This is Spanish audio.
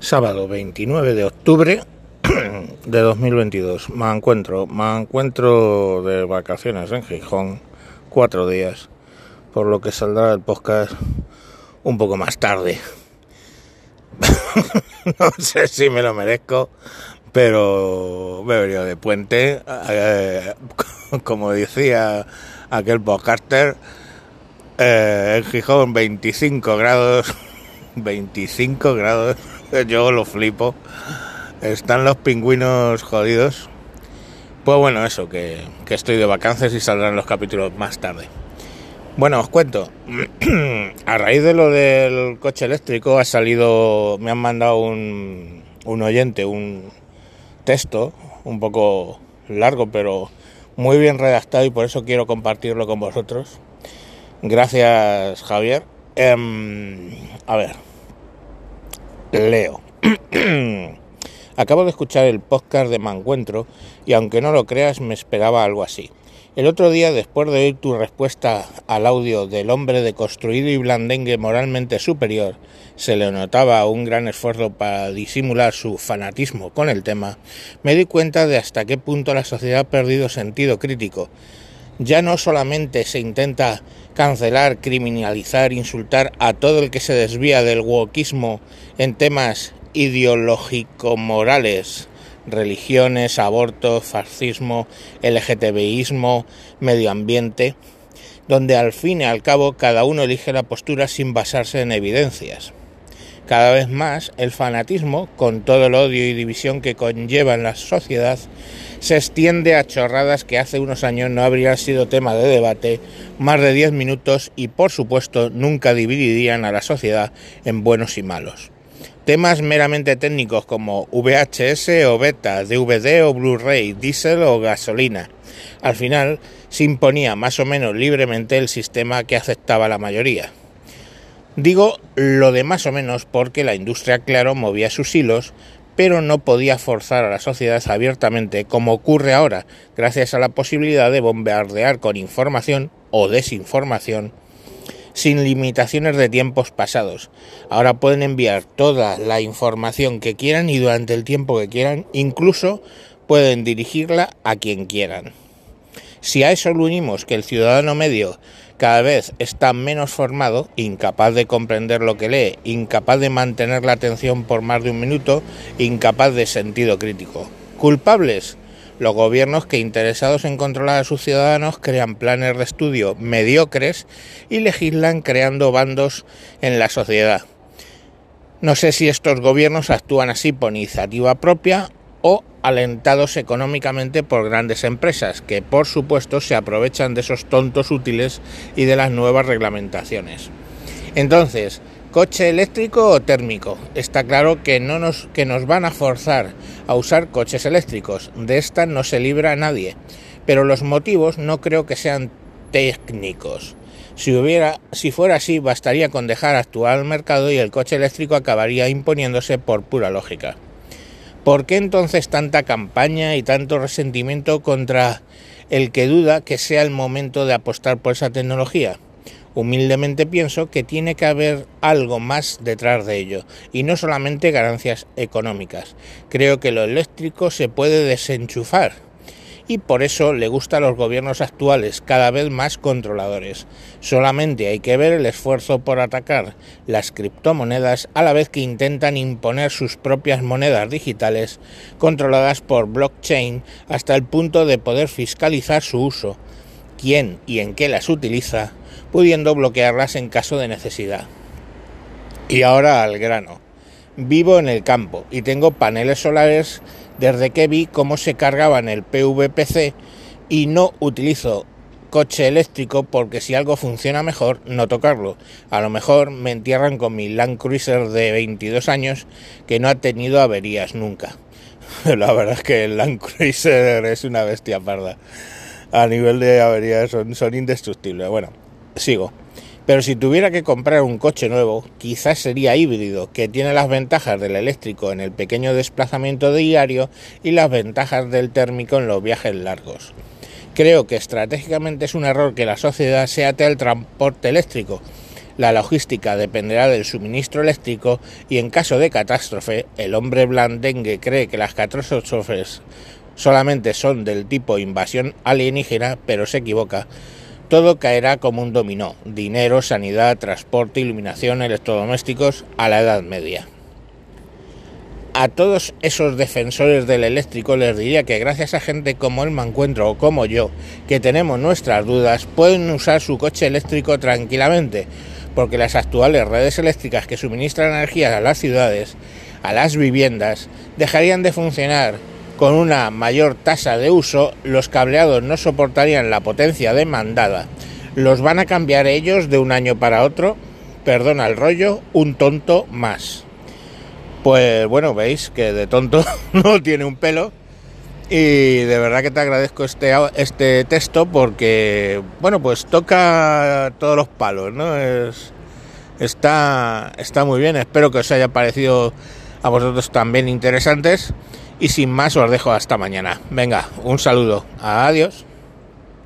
Sábado 29 de octubre de 2022. Me encuentro, me encuentro de vacaciones en Gijón, cuatro días, por lo que saldrá el podcast un poco más tarde. no sé si me lo merezco, pero me de puente, eh, como decía aquel podcaster, eh, en Gijón 25 grados, 25 grados yo lo flipo. Están los pingüinos jodidos. Pues bueno, eso, que, estoy de vacaciones y saldrán los capítulos más tarde. Bueno, os cuento. A raíz de lo del coche eléctrico ha salido, me han mandado un, un oyente, un texto un poco largo, pero muy bien redactado y por eso quiero compartirlo con vosotros. Gracias, Javier. Em, a ver, Leo. Acabo de escuchar el podcast de Mancuentro y aunque no lo creas me esperaba algo así. El otro día, después de oír tu respuesta al audio del hombre deconstruido y blandengue moralmente superior, se le notaba un gran esfuerzo para disimular su fanatismo con el tema, me di cuenta de hasta qué punto la sociedad ha perdido sentido crítico. Ya no solamente se intenta cancelar, criminalizar, insultar a todo el que se desvía del wokismo en temas ideológico-morales, religiones, aborto, fascismo, LGTBismo, medio ambiente, donde al fin y al cabo cada uno elige la postura sin basarse en evidencias. Cada vez más el fanatismo, con todo el odio y división que conlleva en la sociedad, se extiende a chorradas que hace unos años no habrían sido tema de debate, más de 10 minutos y por supuesto nunca dividirían a la sociedad en buenos y malos. Temas meramente técnicos como VHS o beta, DVD o Blu-ray, diésel o gasolina. Al final se imponía más o menos libremente el sistema que aceptaba la mayoría. Digo lo de más o menos porque la industria, claro, movía sus hilos, pero no podía forzar a la sociedad abiertamente como ocurre ahora, gracias a la posibilidad de bombardear con información o desinformación sin limitaciones de tiempos pasados. Ahora pueden enviar toda la información que quieran y durante el tiempo que quieran, incluso pueden dirigirla a quien quieran. Si a eso lo unimos que el ciudadano medio cada vez está menos formado, incapaz de comprender lo que lee, incapaz de mantener la atención por más de un minuto, incapaz de sentido crítico. ¿Culpables? Los gobiernos que interesados en controlar a sus ciudadanos crean planes de estudio mediocres y legislan creando bandos en la sociedad. No sé si estos gobiernos actúan así por iniciativa propia o alentados económicamente por grandes empresas, que por supuesto se aprovechan de esos tontos útiles y de las nuevas reglamentaciones. Entonces, coche eléctrico o térmico. Está claro que no nos que nos van a forzar a usar coches eléctricos. De esta no se libra nadie. Pero los motivos no creo que sean técnicos. Si hubiera, si fuera así, bastaría con dejar actuar el mercado y el coche eléctrico acabaría imponiéndose por pura lógica. ¿Por qué entonces tanta campaña y tanto resentimiento contra el que duda que sea el momento de apostar por esa tecnología? Humildemente pienso que tiene que haber algo más detrás de ello y no solamente ganancias económicas. Creo que lo eléctrico se puede desenchufar y por eso le gusta a los gobiernos actuales, cada vez más controladores. Solamente hay que ver el esfuerzo por atacar las criptomonedas a la vez que intentan imponer sus propias monedas digitales controladas por blockchain hasta el punto de poder fiscalizar su uso, quién y en qué las utiliza, pudiendo bloquearlas en caso de necesidad. Y ahora al grano. Vivo en el campo y tengo paneles solares desde que vi cómo se cargaban el PVPC y no utilizo coche eléctrico porque si algo funciona mejor, no tocarlo. A lo mejor me entierran con mi Land Cruiser de 22 años que no ha tenido averías nunca. La verdad es que el Land Cruiser es una bestia parda. A nivel de averías son, son indestructibles. Bueno, sigo. Pero si tuviera que comprar un coche nuevo, quizás sería híbrido, que tiene las ventajas del eléctrico en el pequeño desplazamiento diario y las ventajas del térmico en los viajes largos. Creo que estratégicamente es un error que la sociedad se ate al transporte eléctrico. La logística dependerá del suministro eléctrico y en caso de catástrofe, el hombre blandengue cree que las catástrofes solamente son del tipo invasión alienígena, pero se equivoca. Todo caerá como un dominó. Dinero, sanidad, transporte, iluminación, electrodomésticos a la Edad Media a todos esos defensores del eléctrico les diría que gracias a gente como el Mancuentro o como yo, que tenemos nuestras dudas, pueden usar su coche eléctrico tranquilamente, porque las actuales redes eléctricas que suministran energía a las ciudades, a las viviendas, dejarían de funcionar con una mayor tasa de uso, los cableados no soportarían la potencia demandada. Los van a cambiar ellos de un año para otro, perdona el rollo, un tonto más. Pues bueno, veis que de tonto no tiene un pelo. Y de verdad que te agradezco este, este texto porque, bueno, pues toca todos los palos, ¿no? Es, está, está muy bien. Espero que os haya parecido a vosotros también interesantes. Y sin más, os dejo hasta mañana. Venga, un saludo. Adiós.